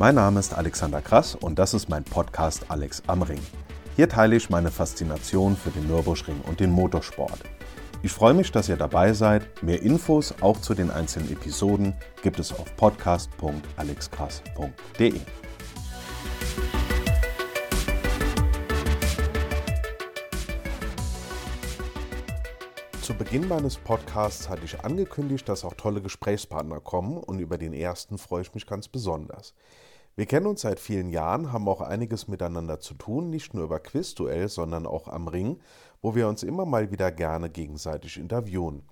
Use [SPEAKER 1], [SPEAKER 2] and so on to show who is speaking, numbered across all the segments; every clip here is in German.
[SPEAKER 1] Mein Name ist Alexander Krass und das ist mein Podcast Alex am Ring. Hier teile ich meine Faszination für den Nürburgring und den Motorsport. Ich freue mich, dass ihr dabei seid. Mehr Infos auch zu den einzelnen Episoden gibt es auf podcast.alexkrass.de. Zu Beginn meines Podcasts hatte ich angekündigt, dass auch tolle Gesprächspartner kommen und über den ersten freue ich mich ganz besonders. Wir kennen uns seit vielen Jahren, haben auch einiges miteinander zu tun, nicht nur über Quizduell, sondern auch am Ring, wo wir uns immer mal wieder gerne gegenseitig interviewen.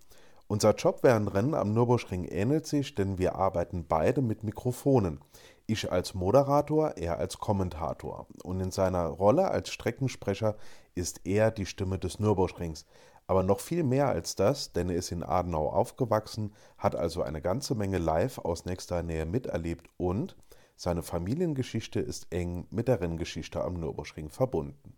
[SPEAKER 1] Unser Job während Rennen am Nürburgring ähnelt sich, denn wir arbeiten beide mit Mikrofonen. Ich als Moderator, er als Kommentator. Und in seiner Rolle als Streckensprecher ist er die Stimme des Nürburgrings. Aber noch viel mehr als das, denn er ist in Adenau aufgewachsen, hat also eine ganze Menge live aus nächster Nähe miterlebt und seine Familiengeschichte ist eng mit der Renngeschichte am Nürburgring verbunden.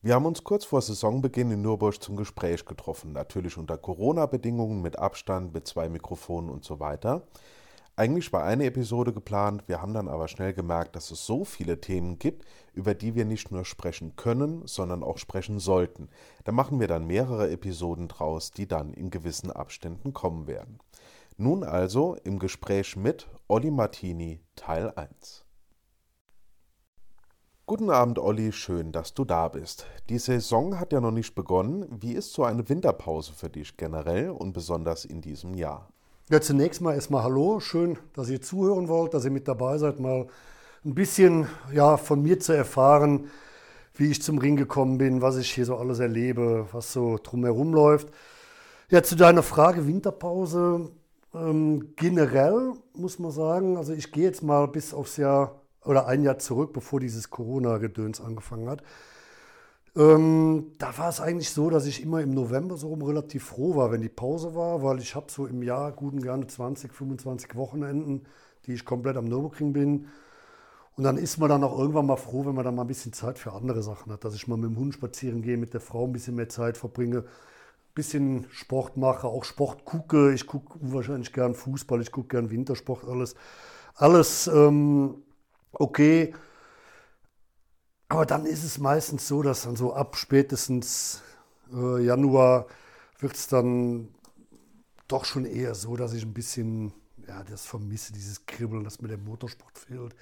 [SPEAKER 1] Wir haben uns kurz vor Saisonbeginn in Nürburg zum Gespräch getroffen, natürlich unter Corona-Bedingungen mit Abstand, mit zwei Mikrofonen und so weiter. Eigentlich war eine Episode geplant, wir haben dann aber schnell gemerkt, dass es so viele Themen gibt, über die wir nicht nur sprechen können, sondern auch sprechen sollten. Da machen wir dann mehrere Episoden draus, die dann in gewissen Abständen kommen werden. Nun also im Gespräch mit Olli Martini Teil 1. Guten Abend, Olli, schön, dass du da bist. Die Saison hat ja noch nicht begonnen. Wie ist so eine Winterpause für dich generell und besonders in diesem Jahr?
[SPEAKER 2] Ja, zunächst mal erstmal Hallo, schön, dass ihr zuhören wollt, dass ihr mit dabei seid, mal ein bisschen ja, von mir zu erfahren, wie ich zum Ring gekommen bin, was ich hier so alles erlebe, was so drumherum läuft. Ja, zu deiner Frage Winterpause. Ähm, generell muss man sagen, also ich gehe jetzt mal bis aufs Jahr oder ein Jahr zurück, bevor dieses Corona-Gedöns angefangen hat. Ähm, da war es eigentlich so, dass ich immer im November so rum relativ froh war, wenn die Pause war, weil ich habe so im Jahr gut und gerne 20, 25 Wochenenden, die ich komplett am Nürburgring bin. Und dann ist man dann auch irgendwann mal froh, wenn man dann mal ein bisschen Zeit für andere Sachen hat, dass ich mal mit dem Hund spazieren gehe, mit der Frau ein bisschen mehr Zeit verbringe bisschen Sport mache, auch Sport gucke. Ich gucke wahrscheinlich gern Fußball, ich gucke gern Wintersport, alles. Alles ähm, okay. Aber dann ist es meistens so, dass dann so ab spätestens äh, Januar wird es dann doch schon eher so, dass ich ein bisschen ja, das vermisse, dieses Kribbeln, das mir der Motorsport fehlt.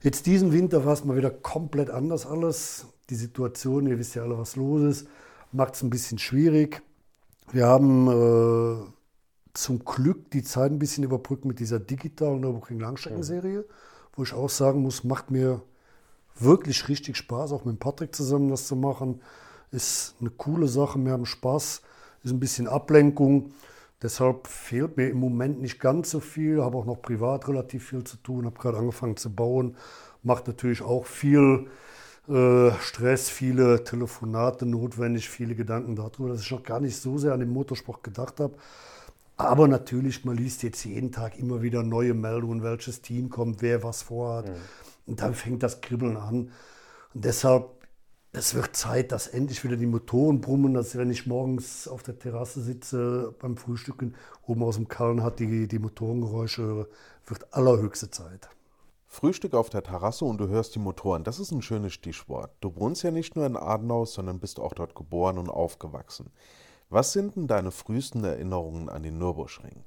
[SPEAKER 2] Jetzt diesen Winter war es mal wieder komplett anders alles. Die Situation, ihr wisst ja alle, was los ist macht es ein bisschen schwierig. Wir haben äh, zum Glück die Zeit ein bisschen überbrückt mit dieser digitalen Nürburgring Langstreckenserie, mhm. wo ich auch sagen muss, macht mir wirklich richtig Spaß, auch mit Patrick zusammen das zu machen. Ist eine coole Sache, wir haben Spaß, ist ein bisschen Ablenkung. Deshalb fehlt mir im Moment nicht ganz so viel, habe auch noch privat relativ viel zu tun, habe gerade angefangen zu bauen, macht natürlich auch viel äh, Stress, viele Telefonate notwendig, viele Gedanken darüber, dass ich noch gar nicht so sehr an den Motorsport gedacht habe. Aber natürlich, man liest jetzt jeden Tag immer wieder neue Meldungen, welches Team kommt, wer was vorhat. Mhm. Und dann fängt das Kribbeln an. Und deshalb, es wird Zeit, dass endlich wieder die Motoren brummen, dass wenn ich morgens auf der Terrasse sitze beim Frühstücken, oben aus dem Kallen hat, die, die Motorengeräusche höre, wird allerhöchste Zeit.
[SPEAKER 1] Frühstück auf der Terrasse und du hörst die Motoren. Das ist ein schönes Stichwort. Du wohnst ja nicht nur in Adenau, sondern bist auch dort geboren und aufgewachsen. Was sind denn deine frühesten Erinnerungen an den Nürburgring?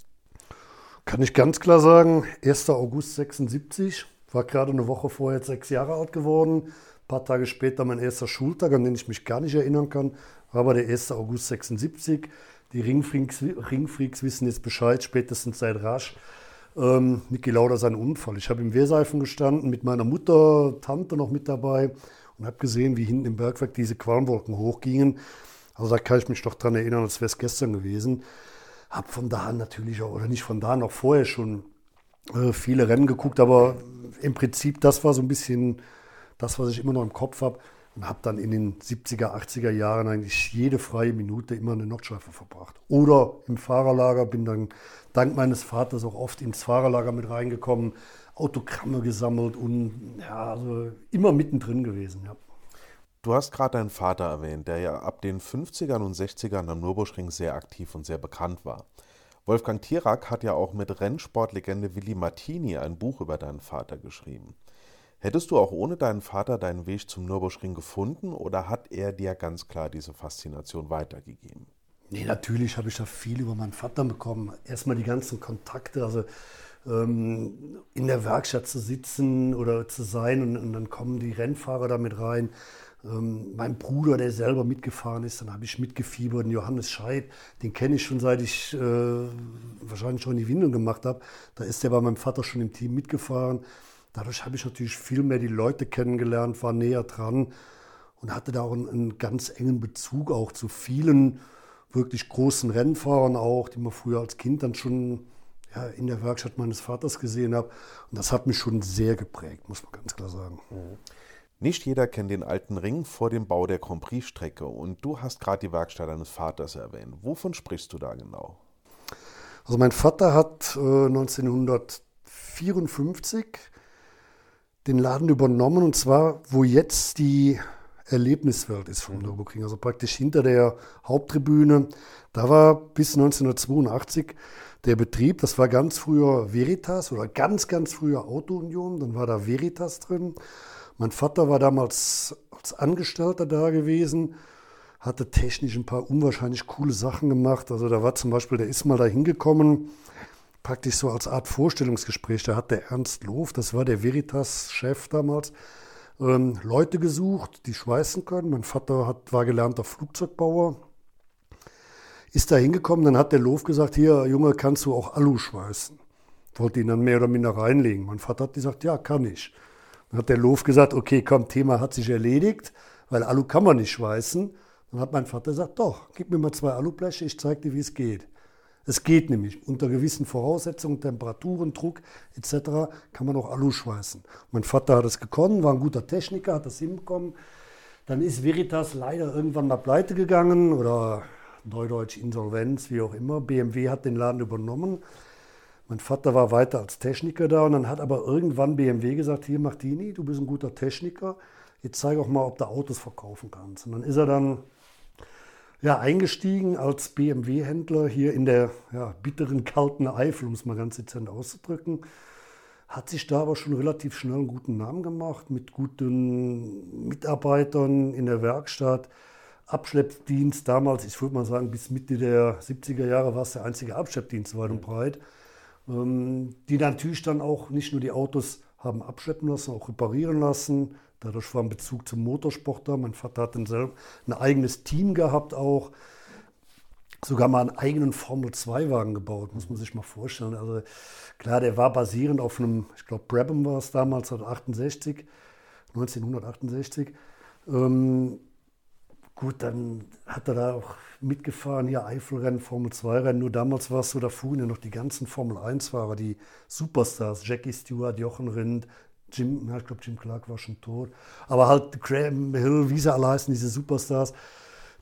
[SPEAKER 2] Kann ich ganz klar sagen, 1. August 76, war gerade eine Woche vorher sechs Jahre alt geworden. Ein paar Tage später mein erster Schultag, an den ich mich gar nicht erinnern kann, war aber der 1. August 76. Die Ringfreaks, Ringfreaks wissen jetzt Bescheid, spätestens seit Rasch ähm, Niki Lauda seinen Unfall. Ich habe im Wehrseifen gestanden, mit meiner Mutter, Tante noch mit dabei und habe gesehen, wie hinten im Bergwerk diese Qualmwolken hochgingen. Also da kann ich mich doch dran erinnern, als wäre es gestern gewesen. Habe von da an natürlich auch, oder nicht von da an, auch vorher schon äh, viele Rennen geguckt, aber im Prinzip das war so ein bisschen das, was ich immer noch im Kopf habe und habe dann in den 70er, 80er Jahren eigentlich jede freie Minute immer eine Nordschleife verbracht. Oder im Fahrerlager, bin dann dank meines Vaters auch oft ins Fahrerlager mit reingekommen, Autogramme gesammelt und ja, also immer mittendrin gewesen. Ja.
[SPEAKER 1] Du hast gerade deinen Vater erwähnt, der ja ab den 50ern und 60ern am Nürburgring sehr aktiv und sehr bekannt war. Wolfgang Tierak hat ja auch mit Rennsportlegende Willi Martini ein Buch über deinen Vater geschrieben. Hättest du auch ohne deinen Vater deinen Weg zum Nürburgring gefunden oder hat er dir ganz klar diese Faszination weitergegeben?
[SPEAKER 2] Nee, natürlich habe ich da viel über meinen Vater bekommen. Erstmal die ganzen Kontakte, also ähm, in der Werkstatt zu sitzen oder zu sein und, und dann kommen die Rennfahrer damit rein. Ähm, mein Bruder, der selber mitgefahren ist, dann habe ich mitgefiebert. Und Johannes Scheid, den kenne ich schon seit ich äh, wahrscheinlich schon die Windung gemacht habe. Da ist der bei meinem Vater schon im Team mitgefahren. Dadurch habe ich natürlich viel mehr die Leute kennengelernt, war näher dran und hatte da auch einen, einen ganz engen Bezug auch zu vielen wirklich großen Rennfahrern auch, die man früher als Kind dann schon ja, in der Werkstatt meines Vaters gesehen habe. Und das hat mich schon sehr geprägt, muss man ganz klar sagen. Mhm.
[SPEAKER 1] Nicht jeder kennt den alten Ring vor dem Bau der Grand Prix-Strecke und du hast gerade die Werkstatt deines Vaters erwähnt. Wovon sprichst du da genau?
[SPEAKER 2] Also mein Vater hat äh, 1954 den Laden übernommen und zwar, wo jetzt die Erlebniswelt ist vom mhm. Nürburgring, also praktisch hinter der Haupttribüne. Da war bis 1982 der Betrieb, das war ganz früher Veritas oder ganz, ganz früher Auto Union, dann war da Veritas drin. Mein Vater war damals als Angestellter da gewesen, hatte technisch ein paar unwahrscheinlich coole Sachen gemacht. Also da war zum Beispiel, der ist mal da hingekommen, praktisch so als Art Vorstellungsgespräch. Da hat der Ernst Loof, das war der Veritas-Chef damals, ähm, Leute gesucht, die schweißen können. Mein Vater hat, war gelernter Flugzeugbauer, ist da hingekommen, dann hat der Loof gesagt, hier Junge, kannst du auch Alu schweißen? Wollte ihn dann mehr oder minder reinlegen. Mein Vater hat gesagt, ja, kann ich. Dann hat der Loof gesagt, okay, komm, Thema hat sich erledigt, weil Alu kann man nicht schweißen. Dann hat mein Vater gesagt, doch, gib mir mal zwei Alubleche, ich zeige dir, wie es geht. Es geht nämlich. Unter gewissen Voraussetzungen, Temperaturen, Druck etc. kann man auch Alu schweißen. Mein Vater hat es gekonnt, war ein guter Techniker, hat das hinbekommen. Dann ist Veritas leider irgendwann mal pleite gegangen oder Neudeutsch Insolvenz, wie auch immer. BMW hat den Laden übernommen. Mein Vater war weiter als Techniker da und dann hat aber irgendwann BMW gesagt, hier Martini, du bist ein guter Techniker, jetzt zeig auch mal, ob du Autos verkaufen kannst. Und dann ist er dann ja, eingestiegen als BMW-Händler hier in der ja, bitteren, kalten Eifel, um es mal ganz dezent auszudrücken. Hat sich da aber schon relativ schnell einen guten Namen gemacht, mit guten Mitarbeitern in der Werkstatt. Abschleppdienst damals, ich würde mal sagen, bis Mitte der 70er Jahre war es der einzige Abschleppdienst weit und breit. Ähm, die natürlich dann auch nicht nur die Autos haben abschleppen lassen, auch reparieren lassen. Dadurch war ein Bezug zum Motorsport da. Mein Vater hat selber ein eigenes Team gehabt auch. Sogar mal einen eigenen Formel-2-Wagen gebaut, muss man sich mal vorstellen. Also klar, der war basierend auf einem, ich glaube, Brabham war es damals, 1968, 1968. Ähm, Gut, dann hat er da auch mitgefahren, hier Eifelrennen, Formel 2-Rennen. Nur damals war es so, da fuhren ja noch die ganzen Formel 1-Fahrer, die Superstars, Jackie Stewart, Jochen Rindt, Jim, ja, ich glaube, Jim Clark war schon tot. Aber halt Graham Hill, wie sie alle heißen, diese Superstars,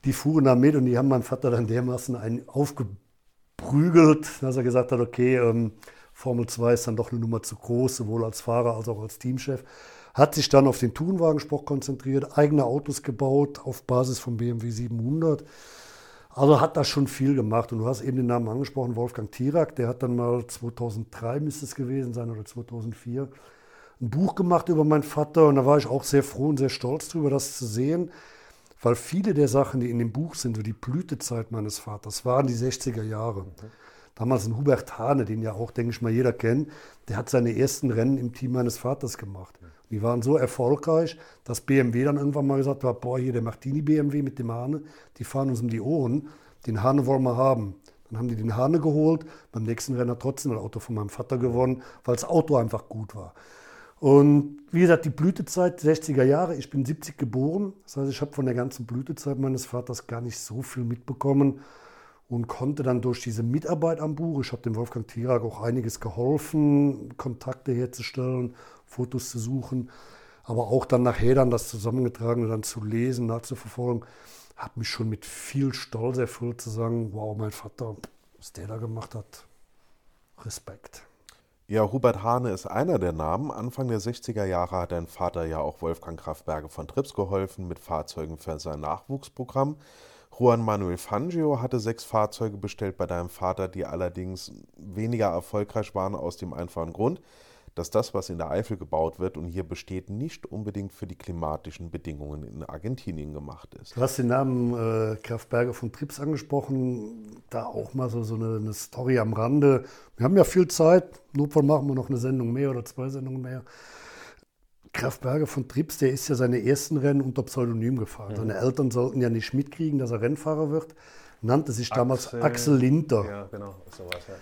[SPEAKER 2] die fuhren da mit und die haben meinem Vater dann dermaßen einen aufgeprügelt, dass er gesagt hat, okay, ähm, Formel 2 ist dann doch eine Nummer zu groß, sowohl als Fahrer als auch als Teamchef hat sich dann auf den Tourenwagensport konzentriert, eigene Autos gebaut auf Basis vom BMW 700. Also hat das schon viel gemacht. Und du hast eben den Namen angesprochen, Wolfgang Tirak, der hat dann mal 2003 müsste es gewesen sein oder 2004 ein Buch gemacht über meinen Vater und da war ich auch sehr froh und sehr stolz darüber, das zu sehen, weil viele der Sachen, die in dem Buch sind, so die Blütezeit meines Vaters, waren die 60er Jahre. Damals ein Hubert Hane, den ja auch, denke ich mal, jeder kennt, der hat seine ersten Rennen im Team meines Vaters gemacht. Die waren so erfolgreich, dass BMW dann irgendwann mal gesagt hat, boah, hier der Martini BMW mit dem Hane, die fahren uns um die Ohren, den Hane wollen wir haben. Dann haben die den Hane geholt, beim nächsten Rennen hat trotzdem das Auto von meinem Vater gewonnen, weil das Auto einfach gut war. Und wie gesagt, die Blütezeit 60er Jahre, ich bin 70 geboren, das heißt, ich habe von der ganzen Blütezeit meines Vaters gar nicht so viel mitbekommen und konnte dann durch diese Mitarbeit am Buch, ich habe dem Wolfgang Tirak auch einiges geholfen, Kontakte herzustellen, Fotos zu suchen, aber auch dann nachher dann das Zusammengetragene dann zu lesen, nachzuverfolgen, hat mich schon mit viel Stolz erfüllt zu sagen, wow, mein Vater, was der da gemacht hat, Respekt.
[SPEAKER 1] Ja, Hubert Hane ist einer der Namen. Anfang der 60er Jahre hat dein Vater ja auch Wolfgang Kraftberge von Trips geholfen mit Fahrzeugen für sein Nachwuchsprogramm. Juan Manuel Fangio hatte sechs Fahrzeuge bestellt bei deinem Vater, die allerdings weniger erfolgreich waren aus dem einfachen Grund, dass das, was in der Eifel gebaut wird und hier besteht, nicht unbedingt für die klimatischen Bedingungen in Argentinien gemacht ist.
[SPEAKER 2] Du hast den Namen äh, Kraftberger von Trips angesprochen. Da auch mal so, so eine, eine, Story am Rande. Wir haben ja viel Zeit. Notfall machen wir noch eine Sendung mehr oder zwei Sendungen mehr. Kraftberger von Trips, der ist ja seine ersten Rennen unter Pseudonym gefahren. Mhm. Seine Eltern sollten ja nicht mitkriegen, dass er Rennfahrer wird. Nannte sich damals Axel, Axel Linter. Ja, genau, sowas, ja.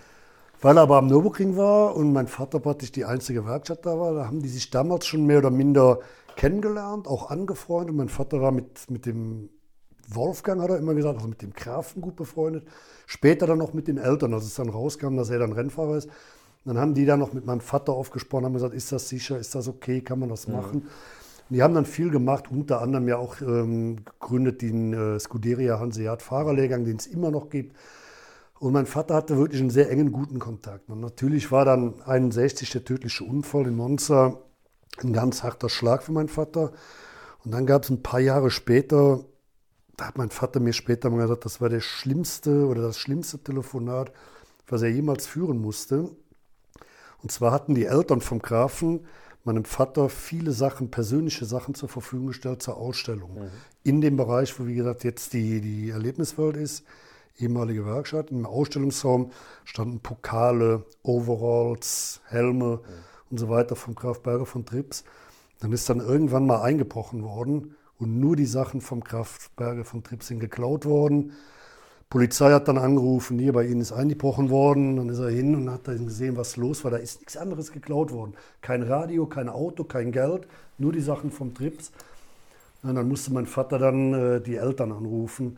[SPEAKER 2] Weil er aber am Nürburgring war und mein Vater praktisch die einzige Werkstatt da war, da haben die sich damals schon mehr oder minder kennengelernt, auch angefreundet. Mein Vater war mit, mit dem Wolfgang, hat er immer gesagt, also mit dem Grafen gut befreundet. Später dann noch mit den Eltern, als es dann rauskam, dass er dann Rennfahrer ist. Dann haben die dann noch mit meinem Vater aufgesprochen, haben gesagt, ist das sicher, ist das okay, kann man das machen? Ja. die haben dann viel gemacht, unter anderem ja auch ähm, gegründet den äh, Scuderia Hanseat Fahrerlehrgang, den es immer noch gibt. Und mein Vater hatte wirklich einen sehr engen, guten Kontakt. Und natürlich war dann 61 der tödliche Unfall in Monza ein ganz harter Schlag für meinen Vater. Und dann gab es ein paar Jahre später, da hat mein Vater mir später mal gesagt, das war der schlimmste oder das schlimmste Telefonat, was er jemals führen musste. Und zwar hatten die Eltern vom Grafen meinem Vater viele Sachen, persönliche Sachen zur Verfügung gestellt zur Ausstellung. Mhm. In dem Bereich, wo wie gesagt jetzt die, die Erlebniswelt ist ehemalige Werkstatt. Im Ausstellungsraum standen Pokale, Overalls, Helme ja. und so weiter vom Kraftberger von Trips. Dann ist dann irgendwann mal eingebrochen worden und nur die Sachen vom Kraftberger von Trips sind geklaut worden. Polizei hat dann angerufen, hier bei Ihnen ist eingebrochen worden. Dann ist er hin und hat dann gesehen, was los war. Da ist nichts anderes geklaut worden. Kein Radio, kein Auto, kein Geld, nur die Sachen vom Trips. Und dann musste mein Vater dann äh, die Eltern anrufen.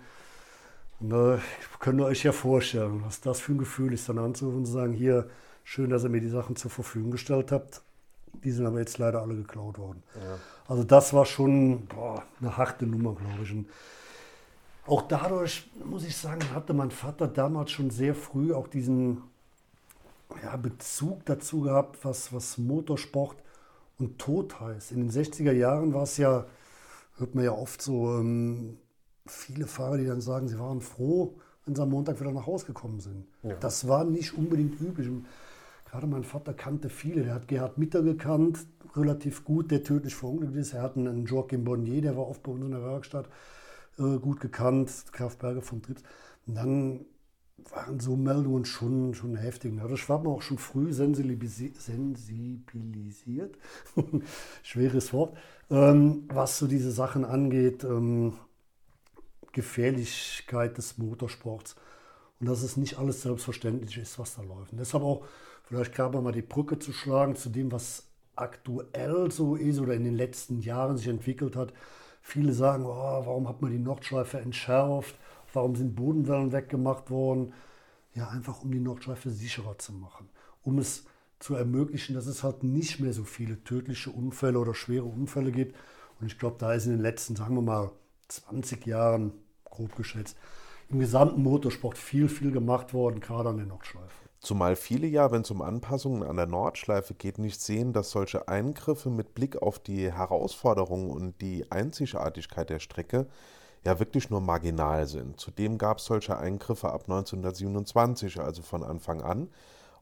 [SPEAKER 2] Da könnt ihr euch ja vorstellen, was das für ein Gefühl ist, dann anzurufen und zu sagen, hier, schön, dass ihr mir die Sachen zur Verfügung gestellt habt. Die sind aber jetzt leider alle geklaut worden. Ja. Also das war schon boah, eine harte Nummer, glaube ich. Und auch dadurch, muss ich sagen, hatte mein Vater damals schon sehr früh auch diesen ja, Bezug dazu gehabt, was, was Motorsport und Tod heißt. In den 60er Jahren war es ja, hört man ja oft so, ähm, viele Fahrer, die dann sagen, sie waren froh, wenn sie am Montag wieder nach Hause gekommen sind. Ja. Das war nicht unbedingt üblich. Und gerade mein Vater kannte viele. Der hat Gerhard Mitter gekannt, relativ gut, der tödlich verunglückt ist. Er hat einen Joachim Bonnier, der war oft bei uns in der Werkstatt, äh, gut gekannt, Kraftberger von Trips. Und dann waren so Meldungen schon, schon heftig. Dadurch war man auch schon früh sensibilisiert, schweres Wort, ähm, was so diese Sachen angeht. Ähm, Gefährlichkeit des Motorsports und dass es nicht alles selbstverständlich ist, was da läuft. Und deshalb auch vielleicht gerade mal die Brücke zu schlagen zu dem, was aktuell so ist oder in den letzten Jahren sich entwickelt hat. Viele sagen, oh, warum hat man die Nordschleife entschärft? Warum sind Bodenwellen weggemacht worden? Ja, einfach um die Nordschleife sicherer zu machen. Um es zu ermöglichen, dass es halt nicht mehr so viele tödliche Unfälle oder schwere Unfälle gibt. Und ich glaube, da ist in den letzten, sagen wir mal, 20 Jahren grob geschätzt, im gesamten Motorsport viel, viel gemacht worden, gerade an der Nordschleife.
[SPEAKER 1] Zumal viele ja, wenn es um Anpassungen an der Nordschleife geht, nicht sehen, dass solche Eingriffe mit Blick auf die Herausforderungen und die Einzigartigkeit der Strecke ja wirklich nur marginal sind. Zudem gab es solche Eingriffe ab 1927, also von Anfang an.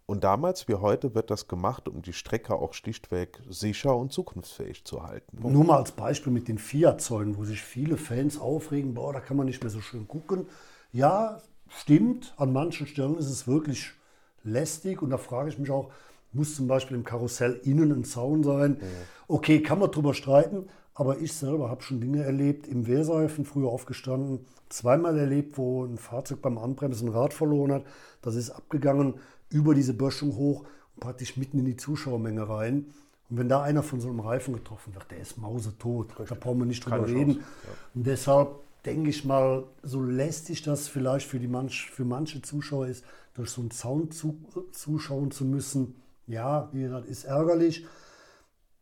[SPEAKER 1] Und damals wie heute wird das gemacht, um die Strecke auch schlichtweg sicher und zukunftsfähig zu halten.
[SPEAKER 2] Nur mal als Beispiel mit den Fiat-Zäunen, wo sich viele Fans aufregen, boah, da kann man nicht mehr so schön gucken. Ja, stimmt, an manchen Stellen ist es wirklich lästig und da frage ich mich auch, muss zum Beispiel im Karussell innen ein Zaun sein? Okay, kann man drüber streiten, aber ich selber habe schon Dinge erlebt, im Wehrreifen früher aufgestanden, zweimal erlebt, wo ein Fahrzeug beim Anbremsen ein Rad verloren hat. Das ist abgegangen über diese Böschung hoch und praktisch mitten in die Zuschauermenge rein. Und wenn da einer von so einem Reifen getroffen wird, der ist mausetot. Richtig. Da brauchen wir nicht drüber Keine reden. Ja. Und deshalb denke ich mal, so lästig das vielleicht für, die manch, für manche Zuschauer ist, durch so einen Zaun zu, zuschauen zu müssen. Ja, wie gesagt, ist ärgerlich.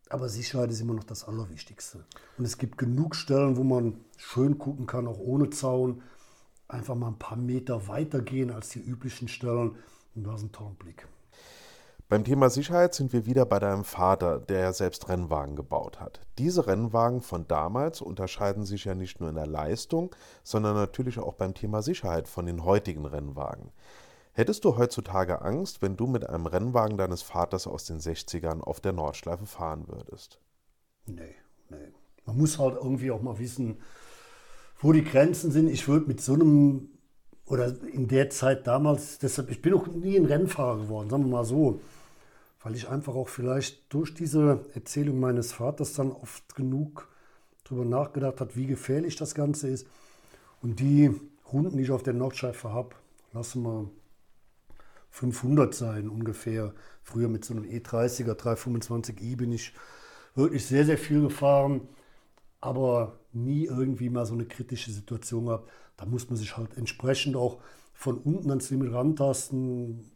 [SPEAKER 2] Aber Sicherheit ist immer noch das Allerwichtigste. Und es gibt genug Stellen, wo man schön gucken kann, auch ohne Zaun. Einfach mal ein paar Meter weiter gehen als die üblichen Stellen. Einen tollen Blick.
[SPEAKER 1] Beim Thema Sicherheit sind wir wieder bei deinem Vater, der ja selbst Rennwagen gebaut hat. Diese Rennwagen von damals unterscheiden sich ja nicht nur in der Leistung, sondern natürlich auch beim Thema Sicherheit von den heutigen Rennwagen. Hättest du heutzutage Angst, wenn du mit einem Rennwagen deines Vaters aus den 60ern auf der Nordschleife fahren würdest?
[SPEAKER 2] Nee, nee. Man muss halt irgendwie auch mal wissen, wo die Grenzen sind. Ich würde mit so einem, oder in der Zeit damals, deshalb, ich bin auch nie ein Rennfahrer geworden, sagen wir mal so weil ich einfach auch vielleicht durch diese Erzählung meines Vaters dann oft genug darüber nachgedacht habe, wie gefährlich das Ganze ist. Und die Runden, die ich auf der Nordschleife habe, lassen wir 500 sein ungefähr. Früher mit so einem E30er 325i bin ich wirklich sehr, sehr viel gefahren, aber nie irgendwie mal so eine kritische Situation gehabt. Da muss man sich halt entsprechend auch von unten ans Limit rantasten,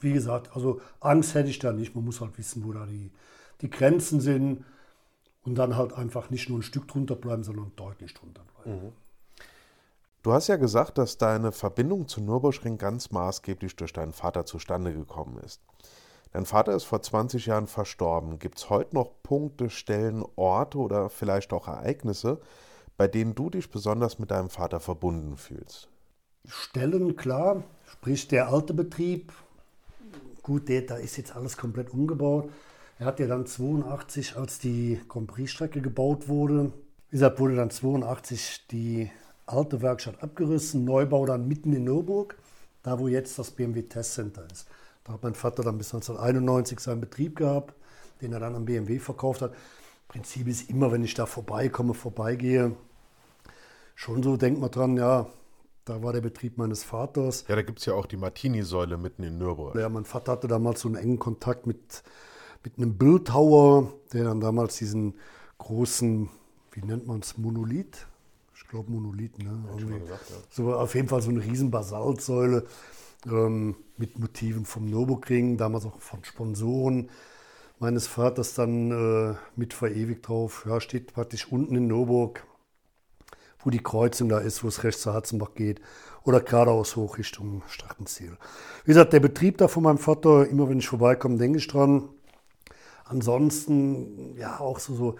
[SPEAKER 2] wie gesagt, also Angst hätte ich da nicht. Man muss halt wissen, wo da die, die Grenzen sind und dann halt einfach nicht nur ein Stück drunter bleiben, sondern deutlich drunter bleiben. Mhm.
[SPEAKER 1] Du hast ja gesagt, dass deine Verbindung zu Nürburgring ganz maßgeblich durch deinen Vater zustande gekommen ist. Dein Vater ist vor 20 Jahren verstorben. Gibt es heute noch Punkte, Stellen, Orte oder vielleicht auch Ereignisse, bei denen du dich besonders mit deinem Vater verbunden fühlst?
[SPEAKER 2] Stellen, klar. Sprich der alte Betrieb, Gut, der, da ist jetzt alles komplett umgebaut. Er hat ja dann 82, als die Grand Prix-Strecke gebaut wurde, wie gesagt, wurde dann 82 die alte Werkstatt abgerissen, Neubau dann mitten in Nürburg, da wo jetzt das BMW Test Center ist. Da hat mein Vater dann bis 1991 seinen Betrieb gehabt, den er dann an BMW verkauft hat. Prinzip ist immer, wenn ich da vorbeikomme, vorbeigehe, schon so, denkt man dran, ja, da war der Betrieb meines Vaters.
[SPEAKER 1] Ja, da gibt es ja auch die Martini-Säule mitten in Nürburg.
[SPEAKER 2] Ja, mein Vater hatte damals so einen engen Kontakt mit, mit einem Bildhauer, der dann damals diesen großen, wie nennt man es, Monolith? Ich glaube Monolith, ne? Gesagt, ja. So auf jeden Fall so eine riesen Basaltsäule ähm, mit Motiven vom Nürburgring, damals auch von Sponsoren meines Vaters dann äh, mit verewigt drauf. Ja, steht praktisch unten in Nürburg wo die Kreuzung da ist, wo es rechts zur Hatzenbach geht oder geradeaus hoch Richtung Strachtenziel. Wie gesagt, der Betrieb da von meinem Vater, immer wenn ich vorbeikomme, denke ich dran. Ansonsten, ja, auch so, so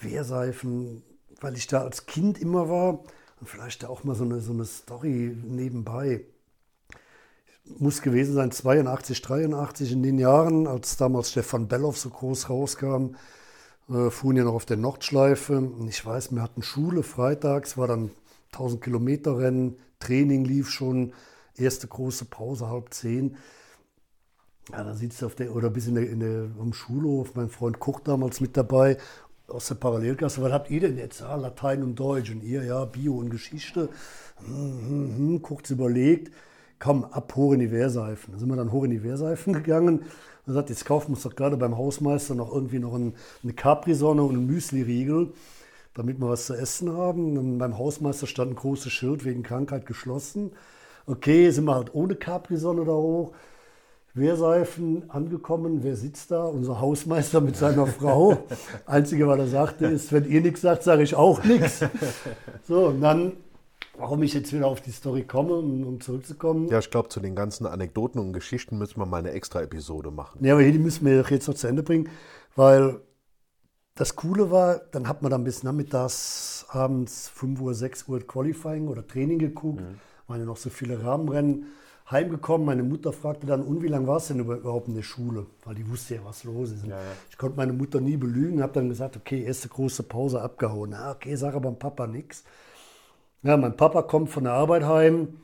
[SPEAKER 2] Wehrseifen, weil ich da als Kind immer war und vielleicht auch mal so eine, so eine Story nebenbei. Muss gewesen sein 82, 83 in den Jahren, als damals Stefan Belloff so groß rauskam äh, fuhren ja noch auf der Nordschleife. Ich weiß, wir hatten Schule freitags, war dann 1000 Kilometer Rennen, Training lief schon, erste große Pause halb zehn. Ja, da sitzt auf der, oder bis in der, in der, am Schulhof, mein Freund Koch damals mit dabei, aus der Parallelklasse, was habt ihr denn jetzt? Ah, Latein und Deutsch und ihr, ja, Bio und Geschichte. Hm, hm, hm, kurz überlegt, komm, ab hoch in die Wehrseifen. Da sind wir dann hoch in die Wehrseifen gegangen er sagt, jetzt kaufen wir uns doch gerade beim Hausmeister noch irgendwie noch ein, eine Capri-Sonne und einen Müsli-Riegel, damit wir was zu essen haben. Und beim Hausmeister stand ein großes Schild wegen Krankheit geschlossen. Okay, sind wir halt ohne Capri-Sonne da hoch. Wehrseifen angekommen, wer sitzt da? Unser Hausmeister mit seiner Frau. Einzige, was er sagte, ist, wenn ihr nichts sagt, sage ich auch nichts. So, und dann Warum ich jetzt wieder auf die Story komme, um, zurückzukommen.
[SPEAKER 1] Ja, ich glaube, zu den ganzen Anekdoten und Geschichten müssen wir mal eine extra Episode machen.
[SPEAKER 2] Ja, aber hier, die müssen wir jetzt noch zu Ende bringen, weil das Coole war, dann hat man dann bis nachmittags, abends 5 Uhr, 6 Uhr Qualifying oder Training geguckt, mhm. waren ja noch so viele Rahmenrennen heimgekommen. Meine Mutter fragte dann, und wie lange war es denn überhaupt in der Schule? Weil die wusste ja, was los ist. Ja, ja. Ich konnte meine Mutter nie belügen, habe dann gesagt, okay, erste große Pause abgehauen. Ja, okay, sag aber dem Papa nichts. Ja, mein Papa kommt von der Arbeit heim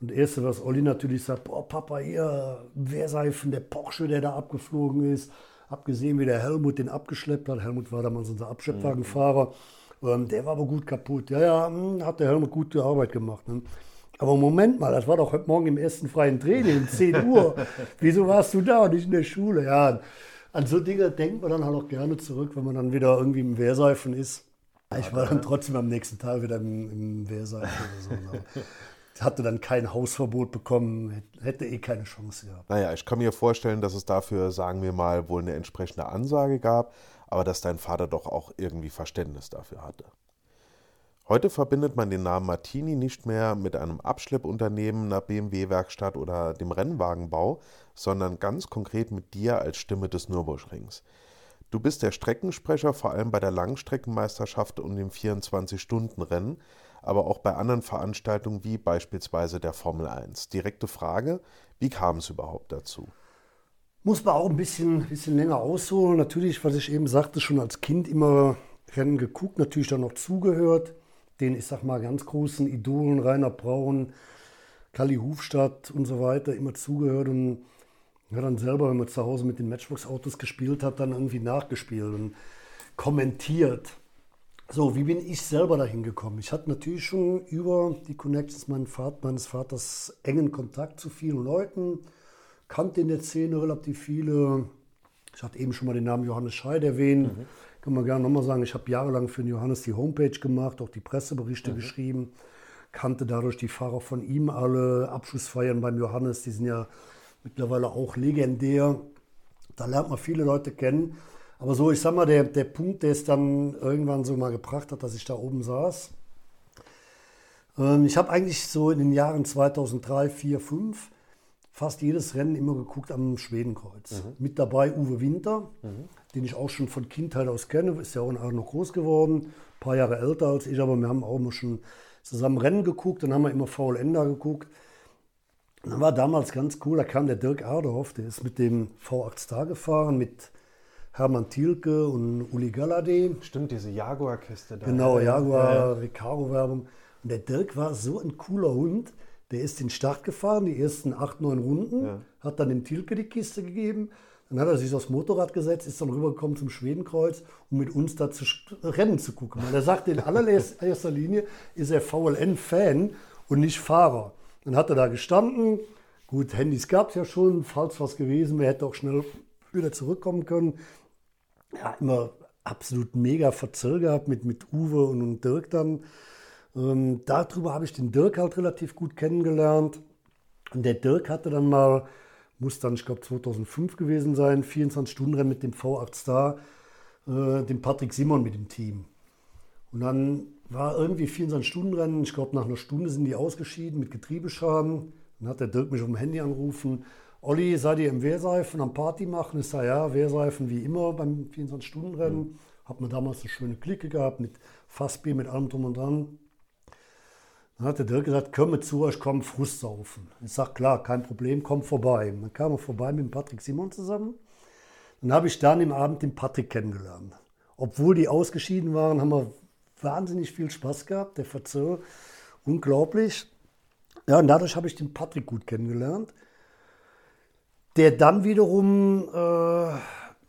[SPEAKER 2] und das Erste, was Olli natürlich sagt, boah, Papa, hier, wer sei von der Porsche, der da abgeflogen ist. Abgesehen, wie der Helmut den abgeschleppt hat. Helmut war damals unser Abschleppwagenfahrer. Mhm. der war aber gut kaputt. Ja, ja, hm, hat der Helmut gute Arbeit gemacht. Ne? Aber Moment mal, das war doch heute Morgen im ersten freien Training um 10 Uhr. Wieso warst du da und nicht in der Schule? Ja, an so Dinge denkt man dann halt auch gerne zurück, wenn man dann wieder irgendwie im Wehrseifen ist. Ich war dann trotzdem am nächsten Tag wieder im, im Wehrseil oder so. hatte dann kein Hausverbot bekommen, hätte eh keine Chance gehabt.
[SPEAKER 1] Naja, ich kann mir vorstellen, dass es dafür, sagen wir mal, wohl eine entsprechende Ansage gab, aber dass dein Vater doch auch irgendwie Verständnis dafür hatte. Heute verbindet man den Namen Martini nicht mehr mit einem Abschleppunternehmen, einer BMW-Werkstatt oder dem Rennwagenbau, sondern ganz konkret mit dir als Stimme des Nürburgrings. Du bist der Streckensprecher vor allem bei der Langstreckenmeisterschaft und dem 24-Stunden-Rennen, aber auch bei anderen Veranstaltungen wie beispielsweise der Formel 1. Direkte Frage, wie kam es überhaupt dazu?
[SPEAKER 2] Muss man auch ein bisschen, bisschen länger ausholen. Natürlich, was ich eben sagte, schon als Kind immer Rennen geguckt, natürlich dann noch zugehört. Den, ich sag mal, ganz großen Idolen, Rainer Braun, Kali Hufstadt und so weiter, immer zugehört und ja, dann selber, wenn man zu Hause mit den Matchbox-Autos gespielt hat, dann irgendwie nachgespielt und kommentiert. So, wie bin ich selber dahin gekommen? Ich hatte natürlich schon über die Connections meines Vaters engen Kontakt zu vielen Leuten, kannte in der Szene relativ viele. Ich hatte eben schon mal den Namen Johannes Scheid erwähnt. Mhm. Kann man gerne nochmal sagen, ich habe jahrelang für den Johannes die Homepage gemacht, auch die Presseberichte mhm. geschrieben, kannte dadurch die Fahrer von ihm alle, Abschlussfeiern beim Johannes, die sind ja mittlerweile auch legendär. Da lernt man viele Leute kennen. Aber so, ich sag mal, der, der Punkt, der es dann irgendwann so mal gebracht hat, dass ich da oben saß. Ähm, ich habe eigentlich so in den Jahren 2003, 4, 5 fast jedes Rennen immer geguckt am Schwedenkreuz. Mhm. Mit dabei Uwe Winter, mhm. den ich auch schon von Kindheit aus kenne, ist ja auch noch groß geworden, ein paar Jahre älter als ich, aber wir haben auch immer schon zusammen Rennen geguckt, dann haben wir immer VLN da geguckt. Und dann war damals ganz cool, da kam der Dirk Aderhoff, der ist mit dem V8 Star gefahren, mit Hermann Thielke und Uli Galladay.
[SPEAKER 1] Stimmt, diese Jaguar-Kiste
[SPEAKER 2] da. Genau, Jaguar, ja. Recaro-Werbung. Und der Dirk war so ein cooler Hund. Der ist den Start gefahren, die ersten acht, neun Runden, ja. hat dann dem Thielke die Kiste gegeben. Dann hat er sich aufs Motorrad gesetzt, ist dann rübergekommen zum Schwedenkreuz, um mit uns da zu Rennen zu gucken. Weil er sagte, in allererster Linie ist er VLN-Fan und nicht Fahrer. Dann hat er da gestanden. Gut, Handys gab es ja schon, falls was gewesen wäre, hätte auch schnell wieder zurückkommen können ja, immer absolut mega verzögert gehabt mit, mit Uwe und, und Dirk dann. Ähm, darüber habe ich den Dirk halt relativ gut kennengelernt. Und der Dirk hatte dann mal, muss dann, ich glaube 2005 gewesen sein, 24-Stunden-Rennen mit dem V8 Star, äh, dem Patrick Simon mit dem Team. Und dann war irgendwie 24-Stunden-Rennen, ich glaube nach einer Stunde sind die ausgeschieden mit Getriebeschaden. Dann hat der Dirk mich auf dem Handy angerufen, Olli, seid ihr im Wehrseifen am Party machen? Ich sage, ja, Wehrseifen wie immer beim 24-Stunden-Rennen. Mhm. Hat man damals eine schöne Clique gehabt mit Fassbier, mit allem drum und dran. Dann hat der Dirk gesagt, komm mit zu euch, komm Frust saufen. Ich sage, klar, kein Problem, komm vorbei. Dann kam er vorbei mit dem Patrick Simon zusammen. Dann habe ich dann im Abend den Patrick kennengelernt. Obwohl die ausgeschieden waren, haben wir wahnsinnig viel Spaß gehabt. Der Verzöger, unglaublich. Ja, und dadurch habe ich den Patrick gut kennengelernt der dann wiederum, äh,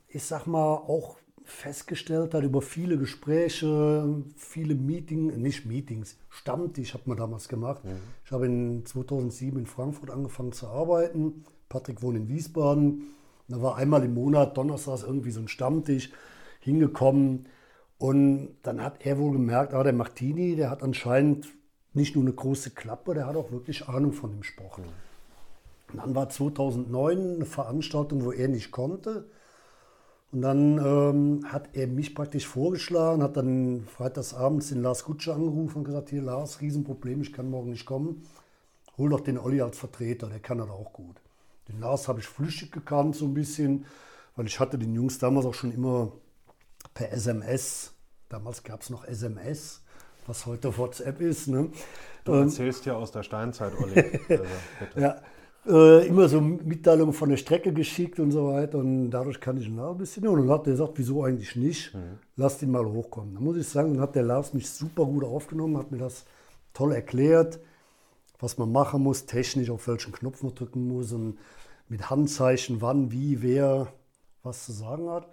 [SPEAKER 2] ich sag mal, auch festgestellt hat über viele Gespräche, viele Meetings, nicht Meetings, Stammtisch hat man damals gemacht. Mhm. Ich habe in 2007 in Frankfurt angefangen zu arbeiten. Patrick wohnt in Wiesbaden. Da war einmal im Monat, donnerstags irgendwie so ein Stammtisch hingekommen. Und dann hat er wohl gemerkt, ah, der Martini, der hat anscheinend nicht nur eine große Klappe, der hat auch wirklich Ahnung von dem Sport. Und dann war 2009 eine Veranstaltung, wo er nicht konnte. Und dann ähm, hat er mich praktisch vorgeschlagen, hat dann freitagsabends den Lars Kutscher angerufen und gesagt, hier Lars, Riesenproblem, ich kann morgen nicht kommen. Hol doch den Olli als Vertreter, der kann das auch gut. Den Lars habe ich flüchtig gekannt so ein bisschen, weil ich hatte den Jungs damals auch schon immer per SMS, damals gab es noch SMS, was heute WhatsApp ist. Ne?
[SPEAKER 1] Du erzählst ja aus der Steinzeit, Olli. Also,
[SPEAKER 2] ja, äh, immer so Mitteilungen von der Strecke geschickt und so weiter. Und dadurch kann ich auch ein bisschen. Und dann hat er gesagt, wieso eigentlich nicht? Mhm. Lass ihn mal hochkommen. Da muss ich sagen, dann hat der Lars mich super gut aufgenommen, hat mir das toll erklärt, was man machen muss, technisch, auf welchen Knopf man drücken muss und mit Handzeichen, wann, wie, wer was zu sagen hat.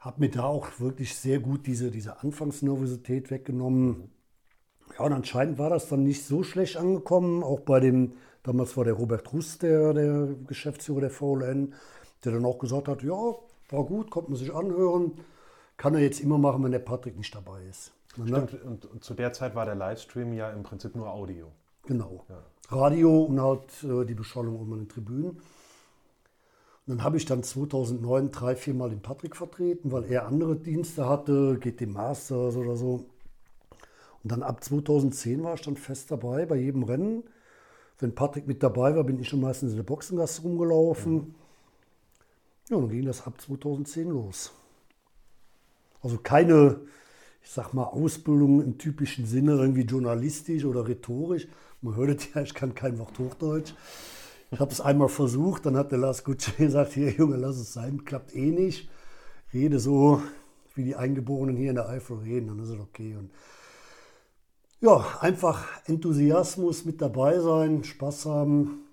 [SPEAKER 2] Hat mir da auch wirklich sehr gut diese, diese Anfangsnervosität weggenommen. Ja, und anscheinend war das dann nicht so schlecht angekommen, auch bei dem Damals war der Robert Russ der, der Geschäftsführer der VLN, der dann auch gesagt hat, ja, war gut, konnte man sich anhören, kann er jetzt immer machen, wenn der Patrick nicht dabei ist.
[SPEAKER 1] Stimmt, und zu der Zeit war der Livestream ja im Prinzip nur Audio.
[SPEAKER 2] Genau. Ja. Radio und halt äh, die Beschallung um den Tribünen. Dann habe ich dann 2009 drei, vier Mal den Patrick vertreten, weil er andere Dienste hatte, GT Masters oder so. Und dann ab 2010 war ich dann fest dabei bei jedem Rennen. Wenn Patrick mit dabei war, bin ich schon meistens in der Boxengasse rumgelaufen. Ja, und dann ging das ab 2010 los. Also keine, ich sag mal, Ausbildung im typischen Sinne, irgendwie journalistisch oder rhetorisch. Man hört ja, ich kann kein Wort Hochdeutsch. Ich habe es einmal versucht, dann hat der Lars Gutsche gesagt, hier Junge, lass es sein, klappt eh nicht. Rede so, wie die Eingeborenen hier in der Eifel reden, dann ist es okay. Und ja, einfach Enthusiasmus mit dabei sein, Spaß haben.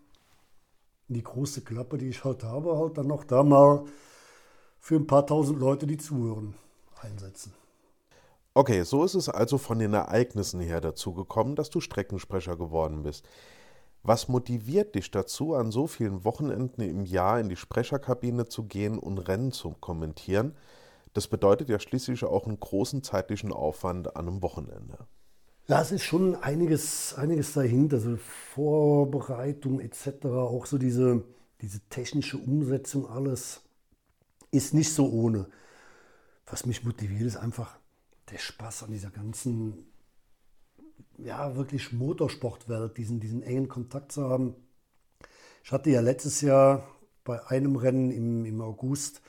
[SPEAKER 2] Die große Klappe, die ich halt habe, halt dann noch da mal für ein paar tausend Leute, die zuhören, einsetzen.
[SPEAKER 1] Okay, so ist es also von den Ereignissen her dazu gekommen, dass du Streckensprecher geworden bist. Was motiviert dich dazu, an so vielen Wochenenden im Jahr in die Sprecherkabine zu gehen und Rennen zu kommentieren? Das bedeutet ja schließlich auch einen großen zeitlichen Aufwand an einem Wochenende.
[SPEAKER 2] Ja, es ist schon einiges, einiges dahinter, so Vorbereitung etc., auch so diese, diese technische Umsetzung, alles ist nicht so ohne. Was mich motiviert, ist einfach der Spaß an dieser ganzen, ja, wirklich Motorsportwelt, diesen, diesen engen Kontakt zu haben. Ich hatte ja letztes Jahr bei einem Rennen im, im August,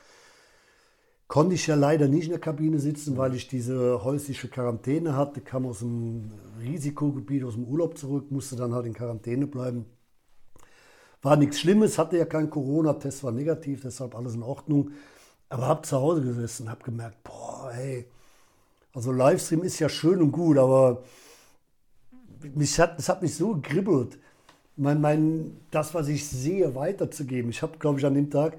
[SPEAKER 2] konnte ich ja leider nicht in der Kabine sitzen, weil ich diese häusliche Quarantäne hatte, kam aus dem Risikogebiet, aus dem Urlaub zurück, musste dann halt in Quarantäne bleiben. War nichts Schlimmes, hatte ja kein Corona-Test, war negativ, deshalb alles in Ordnung. Aber habe zu Hause gesessen, habe gemerkt, boah, ey, also Livestream ist ja schön und gut, aber mich hat, das hat mich so gribbelt, mein, mein, das, was ich sehe, weiterzugeben. Ich habe, glaube ich, an dem Tag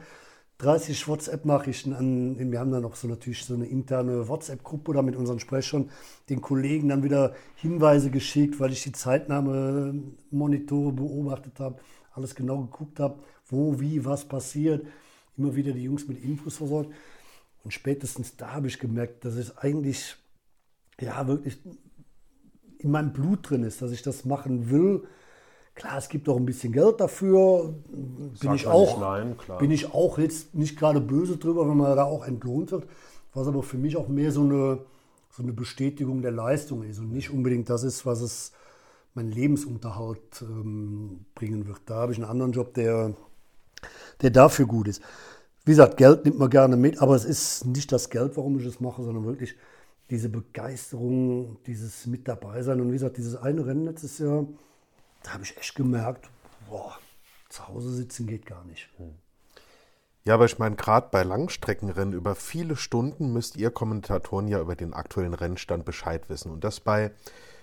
[SPEAKER 2] 30 WhatsApp-Nachrichten an, wir haben dann noch so natürlich so eine interne WhatsApp-Gruppe da mit unseren Sprechern, den Kollegen dann wieder Hinweise geschickt, weil ich die Zeitnahme-Monitore beobachtet habe, alles genau geguckt habe, wo, wie, was passiert, immer wieder die Jungs mit Infos versorgt. Und spätestens da habe ich gemerkt, dass es eigentlich ja wirklich in meinem Blut drin ist, dass ich das machen will. Klar, es gibt auch ein bisschen Geld dafür. Bin ich, auch, nein, bin ich auch jetzt nicht gerade böse drüber, wenn man da auch entlohnt wird. Was aber für mich auch mehr so eine, so eine Bestätigung der Leistung ist und nicht unbedingt das ist, was es meinen Lebensunterhalt ähm, bringen wird. Da habe ich einen anderen Job, der, der dafür gut ist. Wie gesagt, Geld nimmt man gerne mit, aber es ist nicht das Geld, warum ich es mache, sondern wirklich diese Begeisterung, dieses mit dabei sein. Und wie gesagt, dieses eine Rennen letztes Jahr, da habe ich echt gemerkt, boah, zu Hause sitzen geht gar nicht. Hm.
[SPEAKER 1] Ja, aber ich meine, gerade bei Langstreckenrennen über viele Stunden müsst ihr Kommentatoren ja über den aktuellen Rennstand Bescheid wissen. Und das bei,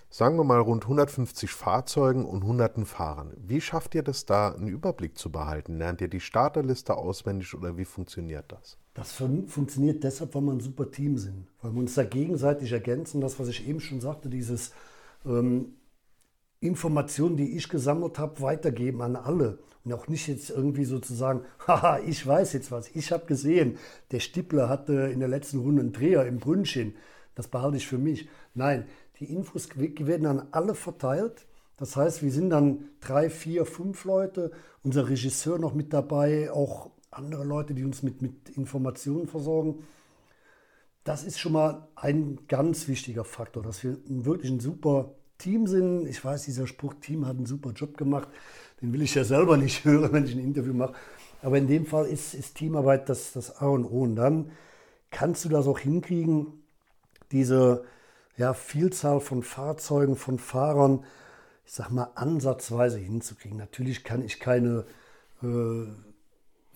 [SPEAKER 1] sagen wir mal, rund 150 Fahrzeugen und hunderten Fahrern. Wie schafft ihr das da, einen Überblick zu behalten? Lernt ihr die Starterliste auswendig oder wie funktioniert das?
[SPEAKER 2] Das fun funktioniert deshalb, weil wir ein super Team sind, weil wir uns da gegenseitig ergänzen. Das, was ich eben schon sagte, dieses ähm, Informationen, die ich gesammelt habe, weitergeben an alle. Und auch nicht jetzt irgendwie sozusagen, haha, ich weiß jetzt was, ich habe gesehen, der Stippler hatte in der letzten Runde einen Dreher im Brünnchen, das behalte ich für mich. Nein, die Infos werden an alle verteilt. Das heißt, wir sind dann drei, vier, fünf Leute, unser Regisseur noch mit dabei, auch andere Leute, die uns mit, mit Informationen versorgen. Das ist schon mal ein ganz wichtiger Faktor, dass wir wirklich ein super Team sind. Ich weiß, dieser Spruch, Team hat einen super Job gemacht. Den will ich ja selber nicht hören, wenn ich ein Interview mache. Aber in dem Fall ist, ist Teamarbeit das, das A und O. Und dann kannst du das auch hinkriegen, diese ja, Vielzahl von Fahrzeugen, von Fahrern, ich sag mal, ansatzweise hinzukriegen. Natürlich kann ich keine äh,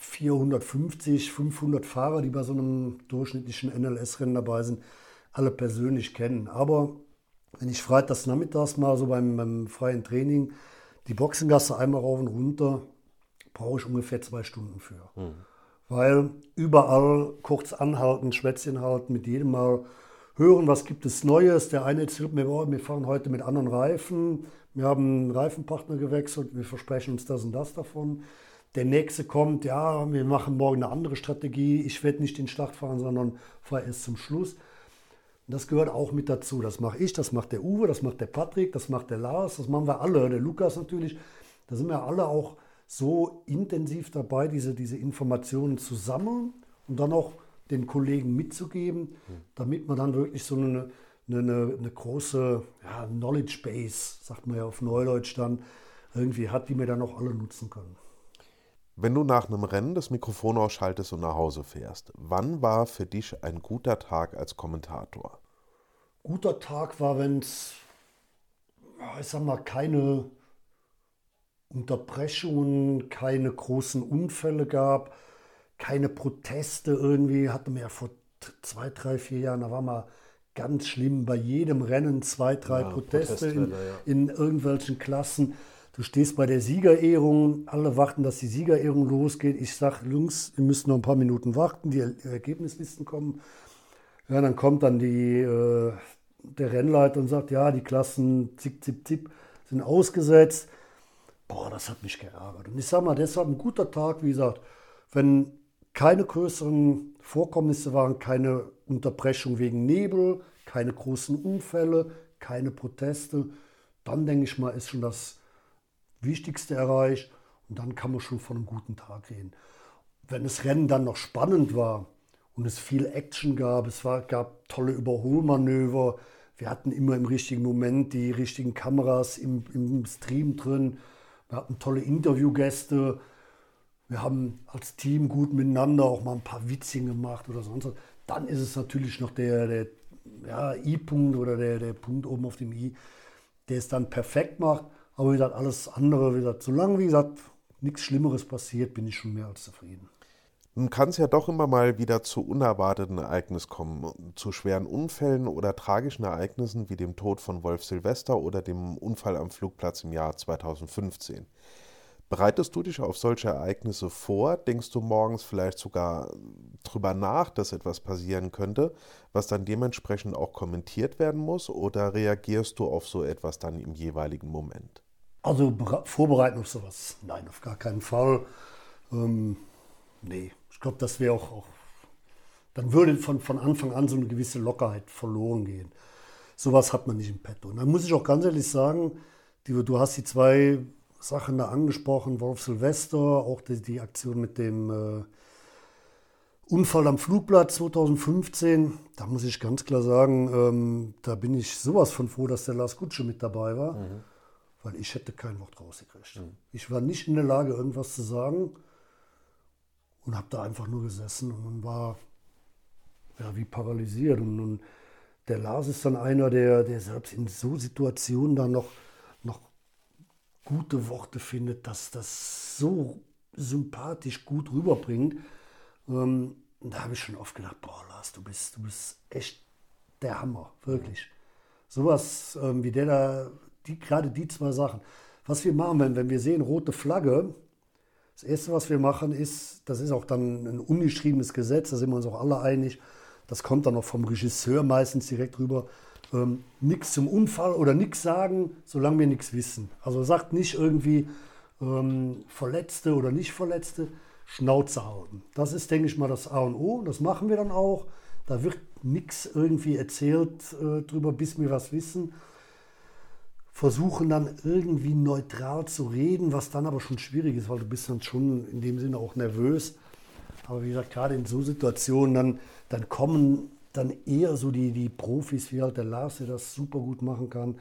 [SPEAKER 2] 450, 500 Fahrer, die bei so einem durchschnittlichen NLS-Rennen dabei sind, alle persönlich kennen. Aber wenn ich freitags nachmittags mal so beim, beim freien Training die Boxengasse einmal rauf und runter, brauche ich ungefähr zwei Stunden für. Mhm. Weil überall kurz anhalten, Schwätzchen halten, mit jedem Mal hören, was gibt es Neues. Der eine erzählt mir, oh, wir fahren heute mit anderen Reifen, wir haben einen Reifenpartner gewechselt, wir versprechen uns das und das davon. Der nächste kommt, ja, wir machen morgen eine andere Strategie. Ich werde nicht den Start fahren, sondern fahre erst zum Schluss. Und das gehört auch mit dazu. Das mache ich, das macht der Uwe, das macht der Patrick, das macht der Lars, das machen wir alle, der Lukas natürlich. Da sind wir alle auch so intensiv dabei, diese, diese Informationen zu sammeln und dann auch den Kollegen mitzugeben, damit man dann wirklich so eine, eine, eine, eine große ja, Knowledge Base, sagt man ja auf Neudeutsch dann, irgendwie hat, die wir dann auch alle nutzen können.
[SPEAKER 1] Wenn du nach einem Rennen das Mikrofon ausschaltest und nach Hause fährst, wann war für dich ein guter Tag als Kommentator?
[SPEAKER 2] Guter Tag war, wenn es, ich sag mal, keine Unterbrechungen, keine großen Unfälle gab, keine Proteste irgendwie. Hatten wir ja vor zwei, drei, vier Jahren, da war mal ganz schlimm bei jedem Rennen zwei, drei ja, Proteste in, ja. in irgendwelchen Klassen. Du stehst bei der Siegerehrung, alle warten, dass die Siegerehrung losgeht. Ich sage, Jungs, ihr müsst noch ein paar Minuten warten, die Ergebnislisten kommen. Ja, dann kommt dann die, äh, der Rennleiter und sagt, ja, die Klassen zip, zip, zip sind ausgesetzt. Boah, das hat mich geärgert. Und ich sage mal, deshalb ein guter Tag, wie gesagt, wenn keine größeren Vorkommnisse waren, keine Unterbrechung wegen Nebel, keine großen Unfälle, keine Proteste, dann denke ich mal, ist schon das Wichtigste erreicht und dann kann man schon von einem guten Tag reden. Wenn das Rennen dann noch spannend war und es viel Action gab, es war, gab tolle Überholmanöver, wir hatten immer im richtigen Moment die richtigen Kameras im, im Stream drin, wir hatten tolle Interviewgäste, wir haben als Team gut miteinander auch mal ein paar Witzchen gemacht oder sonst was. Dann ist es natürlich noch der, der ja, I-Punkt oder der, der Punkt oben auf dem I, der es dann perfekt macht. Aber wie gesagt, alles andere, wie gesagt, solange, wie gesagt, nichts Schlimmeres passiert, bin ich schon mehr als zufrieden.
[SPEAKER 1] Nun kann es ja doch immer mal wieder zu unerwarteten Ereignissen kommen, zu schweren Unfällen oder tragischen Ereignissen wie dem Tod von Wolf Silvester oder dem Unfall am Flugplatz im Jahr 2015. Bereitest du dich auf solche Ereignisse vor? Denkst du morgens vielleicht sogar drüber nach, dass etwas passieren könnte, was dann dementsprechend auch kommentiert werden muss? Oder reagierst du auf so etwas dann im jeweiligen Moment?
[SPEAKER 2] Also vorbereiten auf sowas? Nein, auf gar keinen Fall. Ähm, nee, ich glaube, das wäre auch, auch, dann würde von, von Anfang an so eine gewisse Lockerheit verloren gehen. Sowas hat man nicht im Petto. Und dann muss ich auch ganz ehrlich sagen, die, du hast die zwei Sachen da angesprochen, Wolf Silvester, auch die, die Aktion mit dem äh, Unfall am Flugplatz 2015. Da muss ich ganz klar sagen, ähm, da bin ich sowas von froh, dass der Lars Gutsche mit dabei war, mhm. Weil ich hätte kein Wort rausgekriegt. Mhm. Ich war nicht in der Lage, irgendwas zu sagen und habe da einfach nur gesessen und war ja, wie paralysiert. Und, und der Lars ist dann einer, der, der selbst in so Situationen dann noch gute Worte findet, dass das so sympathisch gut rüberbringt. Ähm, da habe ich schon oft gedacht, boah Lars, du bist, du bist echt der Hammer, wirklich. Sowas ähm, wie der da, die, gerade die zwei Sachen. Was wir machen, wenn, wenn wir sehen rote Flagge, das Erste, was wir machen, ist, das ist auch dann ein ungeschriebenes Gesetz, da sind wir uns auch alle einig, das kommt dann auch vom Regisseur meistens direkt rüber, ähm, nichts zum Unfall oder nichts sagen, solange wir nichts wissen. Also sagt nicht irgendwie ähm, Verletzte oder nicht Verletzte, Schnauze halten. Das ist, denke ich mal, das A und O. Das machen wir dann auch. Da wird nichts irgendwie erzählt äh, drüber, bis wir was wissen. Versuchen dann irgendwie neutral zu reden, was dann aber schon schwierig ist, weil du bist dann schon in dem Sinne auch nervös. Aber wie gesagt, gerade in so Situationen, dann, dann kommen dann eher so die, die Profis wie halt der Lars, der das super gut machen kann.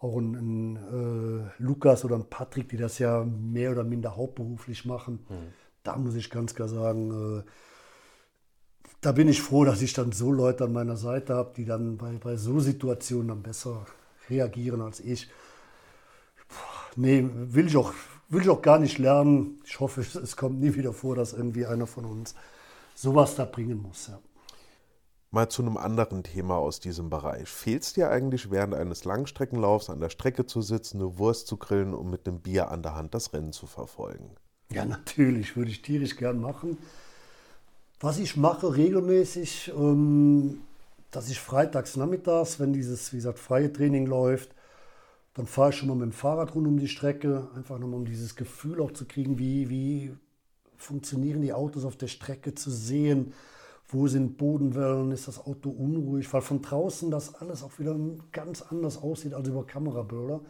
[SPEAKER 2] Auch ein, ein äh, Lukas oder ein Patrick, die das ja mehr oder minder hauptberuflich machen. Mhm. Da muss ich ganz klar sagen, äh, da bin ich froh, dass ich dann so Leute an meiner Seite habe, die dann bei, bei so Situationen dann besser reagieren als ich. Puh, nee, will ich, auch, will ich auch gar nicht lernen. Ich hoffe, es kommt nie wieder vor, dass irgendwie einer von uns sowas da bringen muss. Ja.
[SPEAKER 1] Mal zu einem anderen Thema aus diesem Bereich. Fehlt es dir eigentlich während eines Langstreckenlaufs an der Strecke zu sitzen, eine Wurst zu grillen und mit einem Bier an der Hand das Rennen zu verfolgen?
[SPEAKER 2] Ja, natürlich, würde ich tierisch gern machen. Was ich mache regelmäßig, ähm, dass ich freitags nachmittags, wenn dieses, wie gesagt, freie Training läuft, dann fahre ich schon mal mit dem Fahrrad rund um die Strecke, einfach nochmal um dieses Gefühl auch zu kriegen, wie, wie funktionieren die Autos auf der Strecke zu sehen wo sind Bodenwellen, ist das Auto unruhig, weil von draußen das alles auch wieder ganz anders aussieht als über Kamerabilder.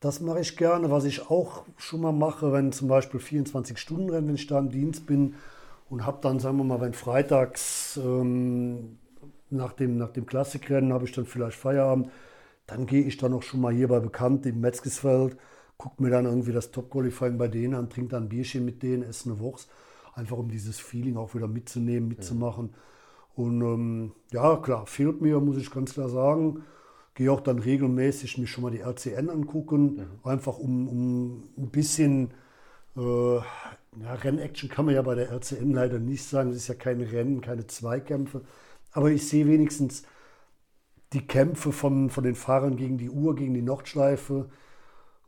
[SPEAKER 2] Das mache ich gerne. Was ich auch schon mal mache, wenn zum Beispiel 24-Stunden-Rennen, wenn ich da im Dienst bin und habe dann, sagen wir mal, wenn freitags ähm, nach dem, nach dem Klassikrennen habe ich dann vielleicht Feierabend. Dann gehe ich dann auch schon mal hier bei Bekannten im Metzgesfeld, gucke mir dann irgendwie das Top-Qualifying bei denen an, trinke dann ein Bierchen mit denen, esse eine Wurst. Einfach um dieses Feeling auch wieder mitzunehmen, mitzumachen. Ja. Und ähm, ja, klar, fehlt mir, muss ich ganz klar sagen. Gehe auch dann regelmäßig mir schon mal die RCN angucken, mhm. einfach um, um ein bisschen äh, ja, Rennaction kann man ja bei der RCN leider nicht sagen. Es ist ja kein Rennen, keine Zweikämpfe. Aber ich sehe wenigstens die Kämpfe von, von den Fahrern gegen die Uhr, gegen die Nordschleife.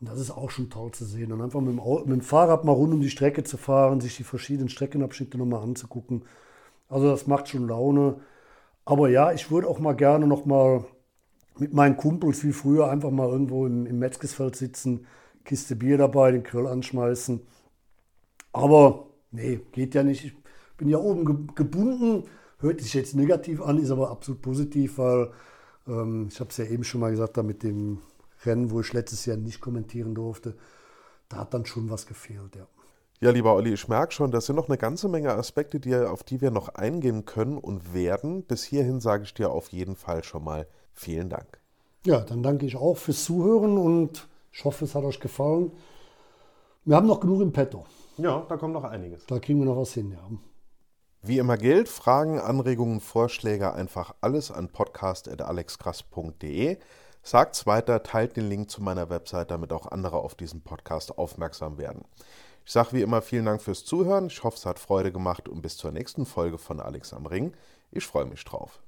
[SPEAKER 2] Und das ist auch schon toll zu sehen. Und einfach mit dem, mit dem Fahrrad mal rund um die Strecke zu fahren, sich die verschiedenen Streckenabschnitte nochmal anzugucken. Also das macht schon Laune. Aber ja, ich würde auch mal gerne nochmal mit meinen Kumpels wie früher einfach mal irgendwo im, im Metzgesfeld sitzen, Kiste Bier dabei, den Grill anschmeißen. Aber nee, geht ja nicht. Ich bin ja oben gebunden hört sich jetzt negativ an, ist aber absolut positiv, weil ähm, ich habe es ja eben schon mal gesagt, da mit dem Rennen, wo ich letztes Jahr nicht kommentieren durfte, da hat dann schon was gefehlt, ja.
[SPEAKER 1] Ja, lieber Olli, ich merke schon, das sind noch eine ganze Menge Aspekte, die, auf die wir noch eingehen können und werden. Bis hierhin sage ich dir auf jeden Fall schon mal vielen Dank.
[SPEAKER 2] Ja, dann danke ich auch fürs Zuhören und ich hoffe, es hat euch gefallen. Wir haben noch genug im Petto.
[SPEAKER 1] Ja, da kommt noch einiges.
[SPEAKER 2] Da kriegen wir noch was hin, ja.
[SPEAKER 1] Wie immer gilt, Fragen, Anregungen, Vorschläge einfach alles an podcast.alexkrass.de. Sagt's weiter, teilt den Link zu meiner Website, damit auch andere auf diesen Podcast aufmerksam werden. Ich sage wie immer vielen Dank fürs Zuhören. Ich hoffe, es hat Freude gemacht und bis zur nächsten Folge von Alex am Ring. Ich freue mich drauf.